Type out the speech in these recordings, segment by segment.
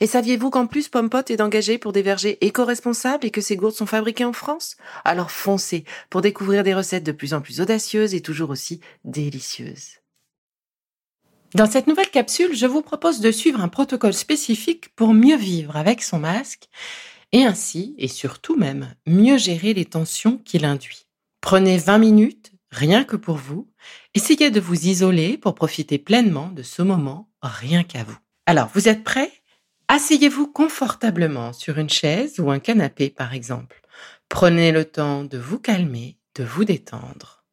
Et saviez-vous qu'en plus Pompot est engagé pour des vergers éco-responsables et que ces gourdes sont fabriquées en France? Alors foncez pour découvrir des recettes de plus en plus audacieuses et toujours aussi délicieuses. Dans cette nouvelle capsule, je vous propose de suivre un protocole spécifique pour mieux vivre avec son masque et ainsi, et surtout même, mieux gérer les tensions qu'il induit. Prenez 20 minutes, rien que pour vous. Essayez de vous isoler pour profiter pleinement de ce moment, rien qu'à vous. Alors, vous êtes prêts? Asseyez-vous confortablement sur une chaise ou un canapé, par exemple. Prenez le temps de vous calmer, de vous détendre.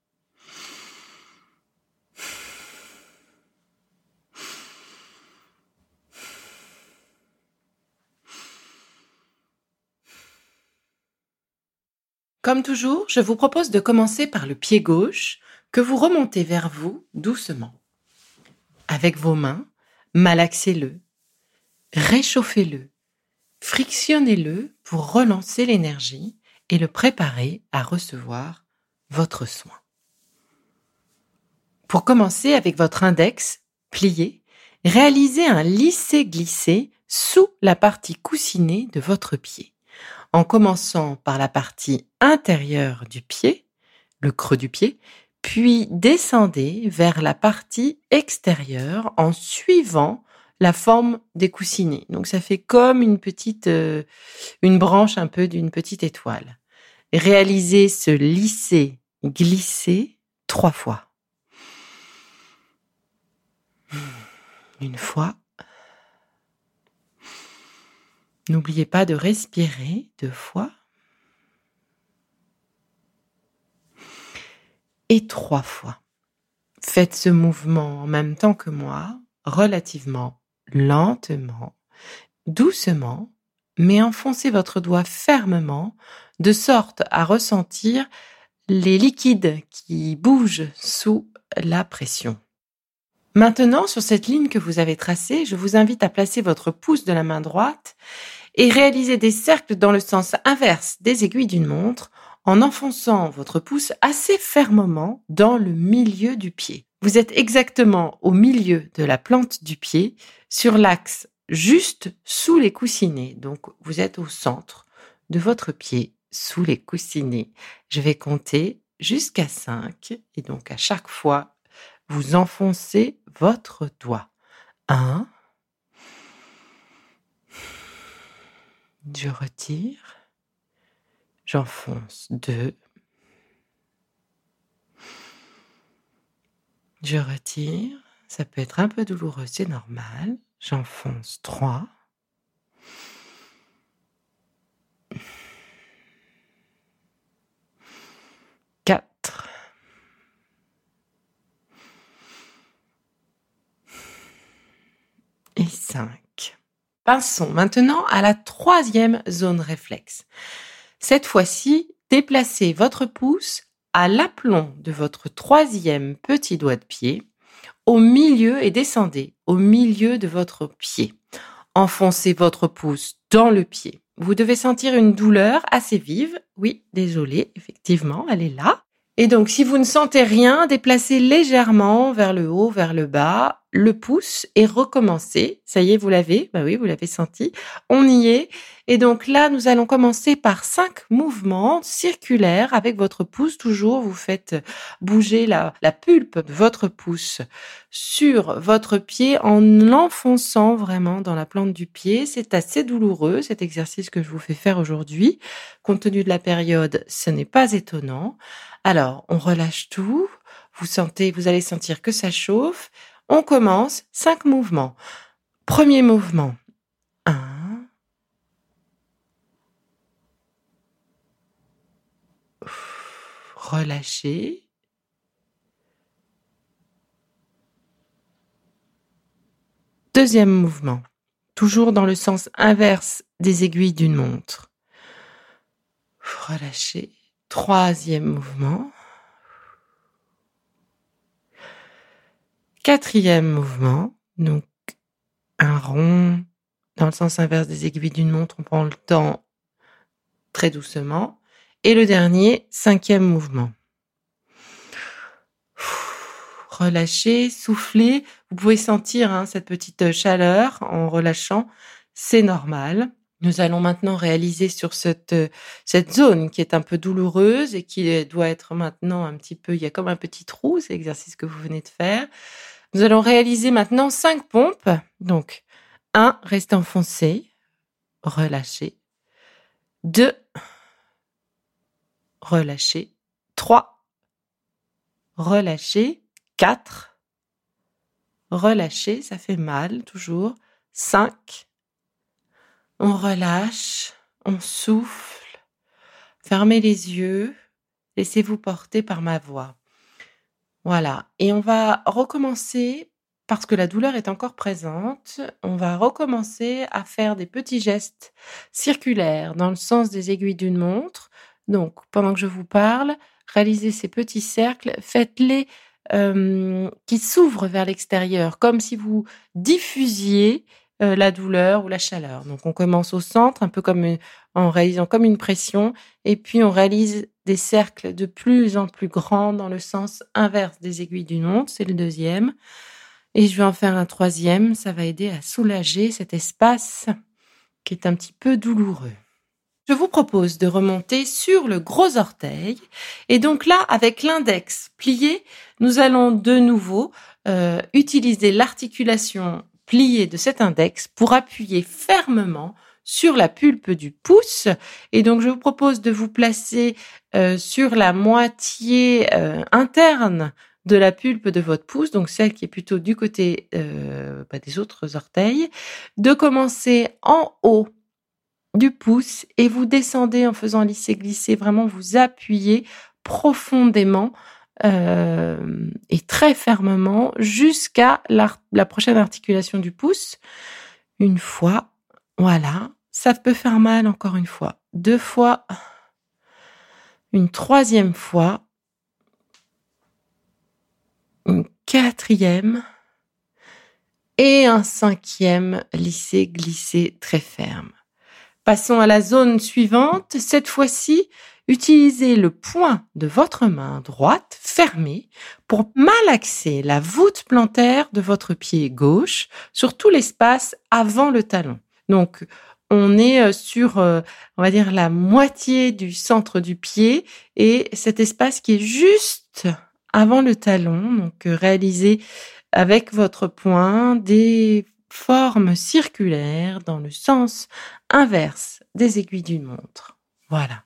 Comme toujours, je vous propose de commencer par le pied gauche que vous remontez vers vous doucement. Avec vos mains, malaxez-le réchauffez-le, frictionnez-le pour relancer l'énergie et le préparer à recevoir votre soin. Pour commencer avec votre index plié, réalisez un lissé-glissé sous la partie coussinée de votre pied, en commençant par la partie intérieure du pied, le creux du pied, puis descendez vers la partie extérieure en suivant la forme des coussinets. Donc ça fait comme une petite, euh, une branche un peu d'une petite étoile. Réalisez ce lisser, glisser trois fois. Une fois. N'oubliez pas de respirer deux fois. Et trois fois. Faites ce mouvement en même temps que moi, relativement lentement, doucement, mais enfoncez votre doigt fermement de sorte à ressentir les liquides qui bougent sous la pression. Maintenant, sur cette ligne que vous avez tracée, je vous invite à placer votre pouce de la main droite et réaliser des cercles dans le sens inverse des aiguilles d'une montre en enfonçant votre pouce assez fermement dans le milieu du pied. Vous êtes exactement au milieu de la plante du pied, sur l'axe juste sous les coussinets. Donc vous êtes au centre de votre pied, sous les coussinets. Je vais compter jusqu'à 5 et donc à chaque fois, vous enfoncez votre doigt. 1. Je retire. J'enfonce 2. Je retire. Ça peut être un peu douloureux, c'est normal. J'enfonce 3. Quatre. Et 5. Passons maintenant à la troisième zone réflexe. Cette fois-ci, déplacez votre pouce à l'aplomb de votre troisième petit doigt de pied au milieu et descendez au milieu de votre pied. Enfoncez votre pouce dans le pied. Vous devez sentir une douleur assez vive. Oui, désolé, effectivement, elle est là. Et donc, si vous ne sentez rien, déplacez légèrement vers le haut, vers le bas, le pouce et recommencez. Ça y est, vous l'avez? Bah oui, vous l'avez senti. On y est. Et donc là, nous allons commencer par cinq mouvements circulaires avec votre pouce. Toujours, vous faites bouger la, la pulpe de votre pouce sur votre pied en l'enfonçant vraiment dans la plante du pied. C'est assez douloureux, cet exercice que je vous fais faire aujourd'hui. Compte tenu de la période, ce n'est pas étonnant. Alors, on relâche tout. vous sentez, vous allez sentir que ça chauffe. On commence, cinq mouvements. Premier mouvement, un. Relâchez. Deuxième mouvement, toujours dans le sens inverse des aiguilles d'une montre. Relâchez. Troisième mouvement. Quatrième mouvement, donc un rond dans le sens inverse des aiguilles d'une montre, on prend le temps très doucement. Et le dernier, cinquième mouvement. Relâchez, soufflez. Vous pouvez sentir hein, cette petite chaleur en relâchant. C'est normal. Nous allons maintenant réaliser sur cette, cette zone qui est un peu douloureuse et qui doit être maintenant un petit peu, il y a comme un petit trou, c'est l'exercice que vous venez de faire. Nous allons réaliser maintenant cinq pompes. Donc, 1, restez enfoncé, relâchez. 2, relâchez. 3, relâchez. 4, relâchez, ça fait mal toujours. 5, on relâche, on souffle. Fermez les yeux, laissez-vous porter par ma voix. Voilà. Et on va recommencer, parce que la douleur est encore présente, on va recommencer à faire des petits gestes circulaires dans le sens des aiguilles d'une montre. Donc, pendant que je vous parle, réalisez ces petits cercles, faites-les euh, qui s'ouvrent vers l'extérieur, comme si vous diffusiez euh, la douleur ou la chaleur. Donc on commence au centre, un peu comme en réalisant comme une pression, et puis on réalise des cercles de plus en plus grands dans le sens inverse des aiguilles d'une montre, c'est le deuxième. Et je vais en faire un troisième, ça va aider à soulager cet espace qui est un petit peu douloureux. Je vous propose de remonter sur le gros orteil. Et donc là, avec l'index plié, nous allons de nouveau euh, utiliser l'articulation de cet index pour appuyer fermement sur la pulpe du pouce. Et donc, je vous propose de vous placer euh, sur la moitié euh, interne de la pulpe de votre pouce, donc celle qui est plutôt du côté euh, bah, des autres orteils, de commencer en haut du pouce et vous descendez en faisant lisser-glisser, vraiment vous appuyez profondément et très fermement jusqu'à la prochaine articulation du pouce. Une fois voilà, ça peut faire mal encore une fois, deux fois, une troisième fois, une quatrième et un cinquième lissé glissé très ferme. Passons à la zone suivante. Cette fois-ci, utilisez le point de votre main droite fermée pour malaxer la voûte plantaire de votre pied gauche sur tout l'espace avant le talon. Donc, on est euh, sur, euh, on va dire, la moitié du centre du pied et cet espace qui est juste avant le talon, donc euh, réalisé avec votre poing des formes circulaires dans le sens inverse des aiguilles d'une montre. Voilà.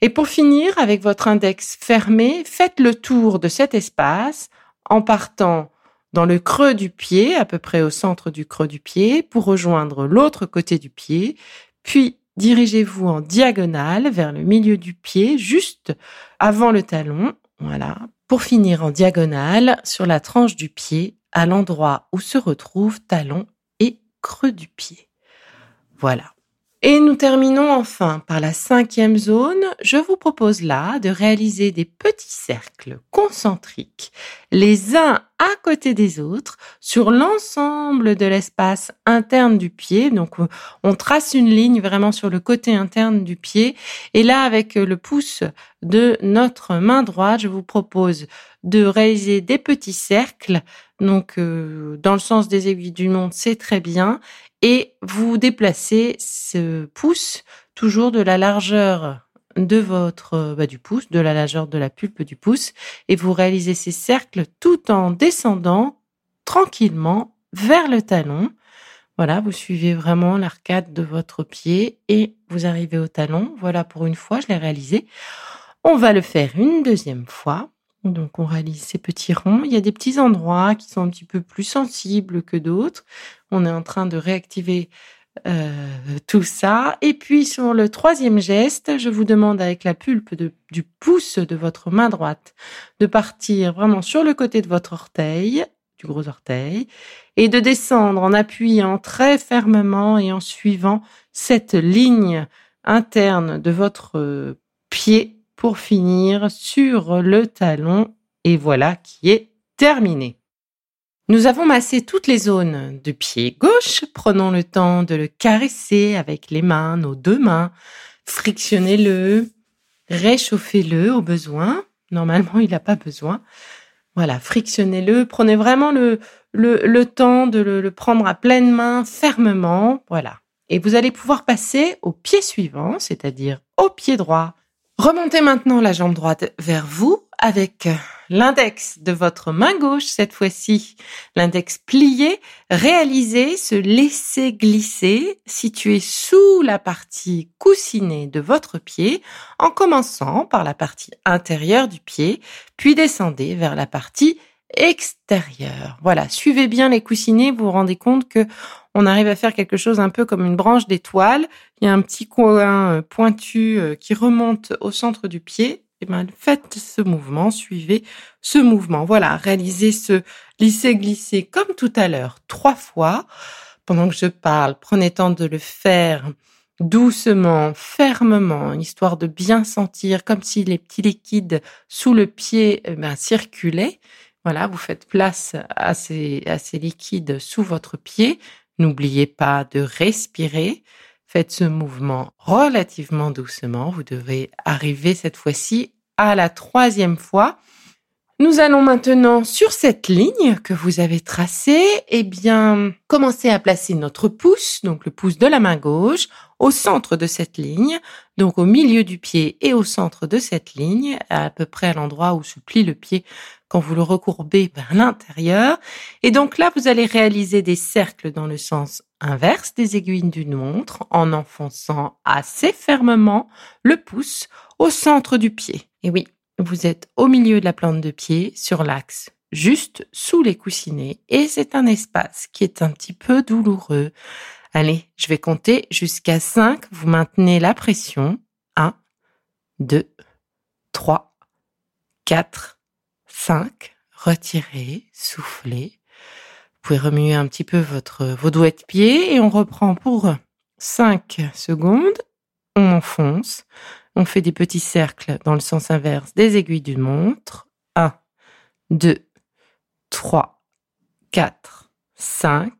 Et pour finir, avec votre index fermé, faites le tour de cet espace en partant dans le creux du pied, à peu près au centre du creux du pied, pour rejoindre l'autre côté du pied, puis dirigez-vous en diagonale vers le milieu du pied, juste avant le talon, voilà, pour finir en diagonale sur la tranche du pied, à l'endroit où se retrouvent talon et creux du pied. Voilà. Et nous terminons enfin par la cinquième zone. Je vous propose là de réaliser des petits cercles concentriques, les uns à côté des autres, sur l'ensemble de l'espace interne du pied. Donc, on trace une ligne vraiment sur le côté interne du pied. Et là, avec le pouce de notre main droite, je vous propose de réaliser des petits cercles. Donc, euh, dans le sens des aiguilles du monde, c'est très bien et vous déplacez ce pouce toujours de la largeur de votre bah, du pouce, de la largeur de la pulpe du pouce, et vous réalisez ces cercles tout en descendant tranquillement vers le talon. Voilà, vous suivez vraiment l'arcade de votre pied et vous arrivez au talon. Voilà pour une fois, je l'ai réalisé. On va le faire une deuxième fois. Donc on réalise ces petits ronds. Il y a des petits endroits qui sont un petit peu plus sensibles que d'autres. On est en train de réactiver euh, tout ça. Et puis sur le troisième geste, je vous demande avec la pulpe du pouce de votre main droite de partir vraiment sur le côté de votre orteil, du gros orteil, et de descendre en appuyant très fermement et en suivant cette ligne interne de votre pied pour finir sur le talon. Et voilà qui est terminé. Nous avons massé toutes les zones du pied gauche. Prenons le temps de le caresser avec les mains, nos deux mains. Frictionnez-le, réchauffez-le au besoin. Normalement, il n'a pas besoin. Voilà, frictionnez-le. Prenez vraiment le, le, le temps de le, prendre à pleine main, fermement. Voilà. Et vous allez pouvoir passer au pied suivant, c'est-à-dire au pied droit. Remontez maintenant la jambe droite vers vous avec l'index de votre main gauche cette fois-ci, l'index plié, réalisez se laisser glisser, situé sous la partie coussinée de votre pied, en commençant par la partie intérieure du pied, puis descendez vers la partie extérieure. Voilà, suivez bien les coussinets, vous vous rendez compte que on arrive à faire quelque chose un peu comme une branche d'étoile. Il y a un petit coin euh, pointu euh, qui remonte au centre du pied et eh ben, faites ce mouvement, suivez ce mouvement. Voilà, réalisez ce lisser-glisser comme tout à l'heure, trois fois. Pendant que je parle, prenez temps de le faire doucement, fermement, histoire de bien sentir, comme si les petits liquides sous le pied eh ben, circulaient. Voilà, vous faites place à ces, à ces liquides sous votre pied. N'oubliez pas de respirer. Faites ce mouvement relativement doucement. Vous devez arriver cette fois-ci à la troisième fois. Nous allons maintenant sur cette ligne que vous avez tracée, eh bien, commencer à placer notre pouce, donc le pouce de la main gauche, au centre de cette ligne, donc au milieu du pied et au centre de cette ligne, à peu près à l'endroit où se plie le pied quand vous le recourbez vers l'intérieur. Et donc là, vous allez réaliser des cercles dans le sens inverse des aiguilles d'une montre en enfonçant assez fermement le pouce au centre du pied. Et oui, vous êtes au milieu de la plante de pied sur l'axe juste sous les coussinets et c'est un espace qui est un petit peu douloureux. Allez, je vais compter jusqu'à 5. Vous maintenez la pression. 1, 2, 3, 4, 5. Retirez, soufflez. Vous pouvez remuer un petit peu votre, vos doigts de pied et on reprend pour 5 secondes. On enfonce. On fait des petits cercles dans le sens inverse des aiguilles d'une montre. 1, 2, 3, 4, 5.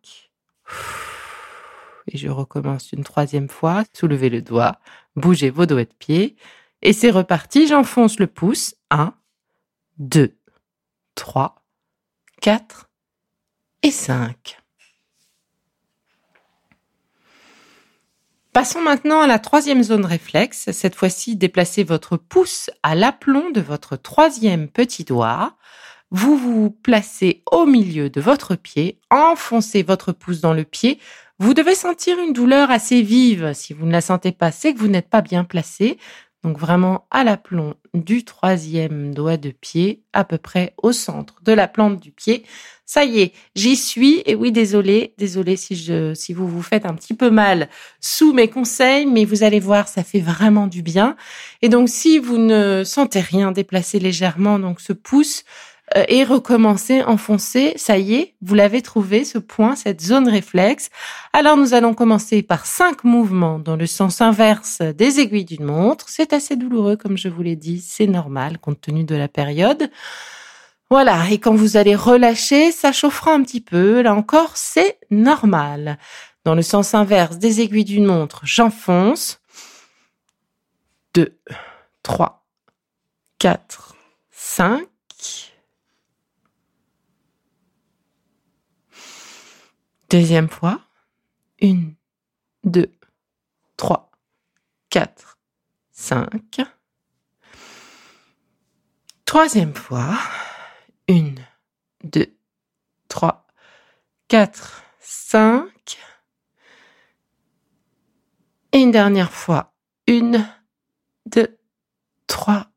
Et je recommence une troisième fois. Soulevez le doigt, bougez vos doigts de pied. Et c'est reparti, j'enfonce le pouce. 1, 2, 3, 4 et 5. Passons maintenant à la troisième zone réflexe. Cette fois-ci, déplacez votre pouce à l'aplomb de votre troisième petit doigt. Vous vous placez au milieu de votre pied, enfoncez votre pouce dans le pied. Vous devez sentir une douleur assez vive. Si vous ne la sentez pas, c'est que vous n'êtes pas bien placé. Donc vraiment à l'aplomb du troisième doigt de pied, à peu près au centre de la plante du pied. Ça y est, j'y suis. Et oui, désolé, désolé si je, si vous vous faites un petit peu mal sous mes conseils, mais vous allez voir, ça fait vraiment du bien. Et donc, si vous ne sentez rien, déplacez légèrement donc ce pouce euh, et recommencer, enfoncer. Ça y est, vous l'avez trouvé, ce point, cette zone réflexe. Alors nous allons commencer par cinq mouvements dans le sens inverse des aiguilles d'une montre. C'est assez douloureux, comme je vous l'ai dit, c'est normal compte tenu de la période. Voilà, et quand vous allez relâcher, ça chauffera un petit peu. Là encore, c'est normal. Dans le sens inverse des aiguilles d'une montre, j'enfonce. 2, 3, 4, 5. Deuxième fois. Une, deux, trois, quatre, cinq. Troisième fois. Une, deux, trois, quatre, cinq. Et une dernière fois. Une, deux, trois,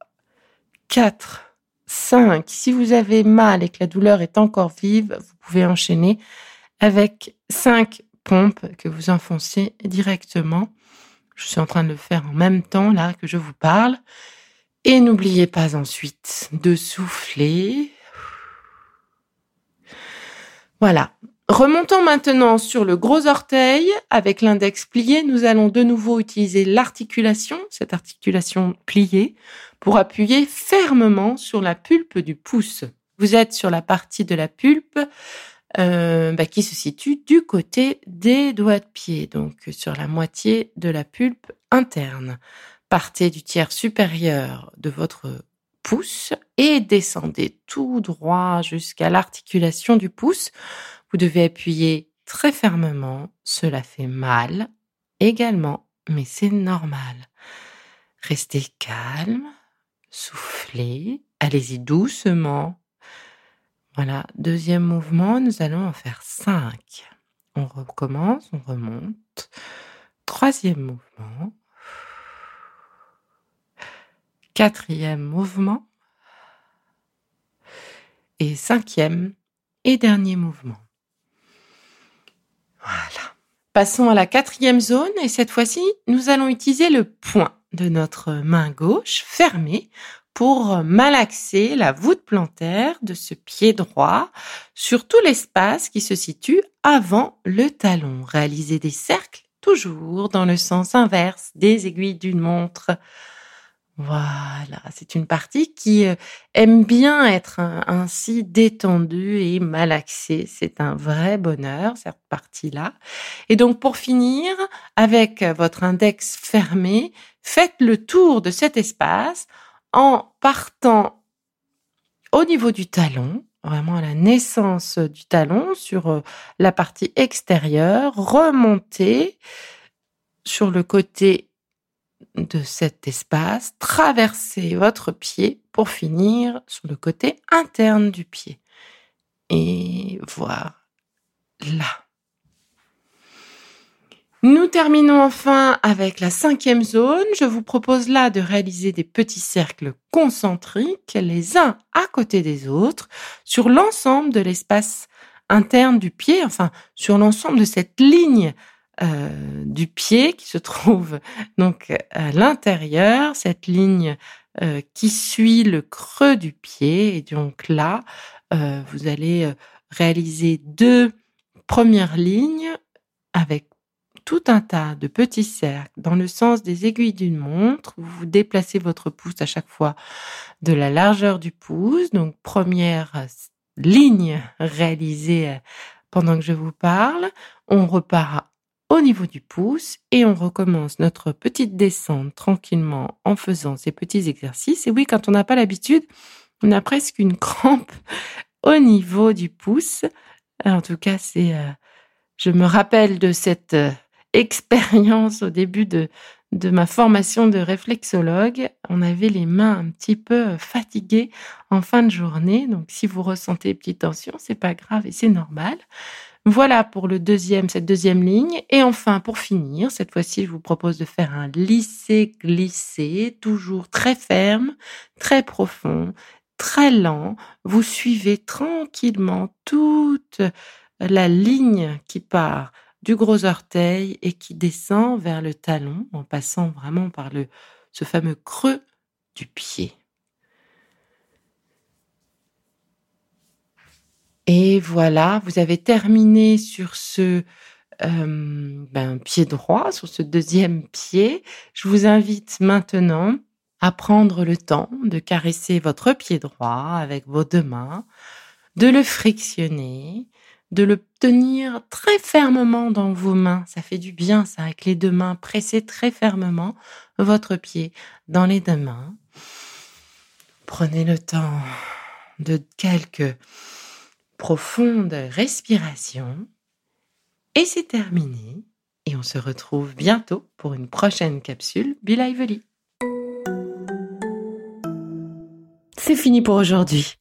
quatre, 5. Si vous avez mal et que la douleur est encore vive, vous pouvez enchaîner avec 5 pompes que vous enfoncez directement. Je suis en train de le faire en même temps là que je vous parle. Et n'oubliez pas ensuite de souffler. Voilà. Remontons maintenant sur le gros orteil avec l'index plié. Nous allons de nouveau utiliser l'articulation, cette articulation pliée, pour appuyer fermement sur la pulpe du pouce. Vous êtes sur la partie de la pulpe euh, bah, qui se situe du côté des doigts de pied, donc sur la moitié de la pulpe interne. Partez du tiers supérieur de votre pouce et descendez tout droit jusqu'à l'articulation du pouce vous devez appuyer très fermement. Cela fait mal également, mais c'est normal. Restez calme, soufflez, allez-y doucement. Voilà, deuxième mouvement, nous allons en faire cinq. On recommence, on remonte. Troisième mouvement. Quatrième mouvement. Et cinquième et dernier mouvement. Voilà. Passons à la quatrième zone et cette fois-ci, nous allons utiliser le point de notre main gauche fermée pour malaxer la voûte plantaire de ce pied droit sur tout l'espace qui se situe avant le talon. Réaliser des cercles toujours dans le sens inverse des aiguilles d'une montre. Voilà, c'est une partie qui euh, aime bien être ainsi détendue et malaxée. C'est un vrai bonheur, cette partie-là. Et donc, pour finir, avec votre index fermé, faites le tour de cet espace en partant au niveau du talon, vraiment à la naissance du talon, sur euh, la partie extérieure, remontez sur le côté de cet espace, traversez votre pied pour finir sur le côté interne du pied. Et voilà. Nous terminons enfin avec la cinquième zone. Je vous propose là de réaliser des petits cercles concentriques, les uns à côté des autres, sur l'ensemble de l'espace interne du pied, enfin sur l'ensemble de cette ligne euh, du pied qui se trouve donc à l'intérieur, cette ligne euh, qui suit le creux du pied. Et donc là, euh, vous allez réaliser deux premières lignes avec tout un tas de petits cercles dans le sens des aiguilles d'une montre. Vous déplacez votre pouce à chaque fois de la largeur du pouce. Donc première ligne réalisée pendant que je vous parle. On repart au niveau du pouce et on recommence notre petite descente tranquillement en faisant ces petits exercices. Et oui, quand on n'a pas l'habitude, on a presque une crampe au niveau du pouce. En tout cas, c'est, euh, je me rappelle de cette euh, expérience au début de, ma formation de réflexologue. On avait les mains un petit peu euh, fatiguées en fin de journée. Donc, si vous ressentez petite tension, c'est pas grave et c'est normal. Voilà pour le deuxième, cette deuxième ligne. Et enfin, pour finir, cette fois-ci, je vous propose de faire un lissé-glissé, toujours très ferme, très profond, très lent. Vous suivez tranquillement toute la ligne qui part du gros orteil et qui descend vers le talon en passant vraiment par le, ce fameux creux du pied. Et voilà, vous avez terminé sur ce euh, ben, pied droit, sur ce deuxième pied. Je vous invite maintenant à prendre le temps de caresser votre pied droit avec vos deux mains, de le frictionner, de le tenir très fermement dans vos mains. Ça fait du bien, ça, avec les deux mains. Pressez très fermement votre pied dans les deux mains. Prenez le temps de quelques profonde respiration. Et c'est terminé. Et on se retrouve bientôt pour une prochaine capsule Be. C'est fini pour aujourd'hui.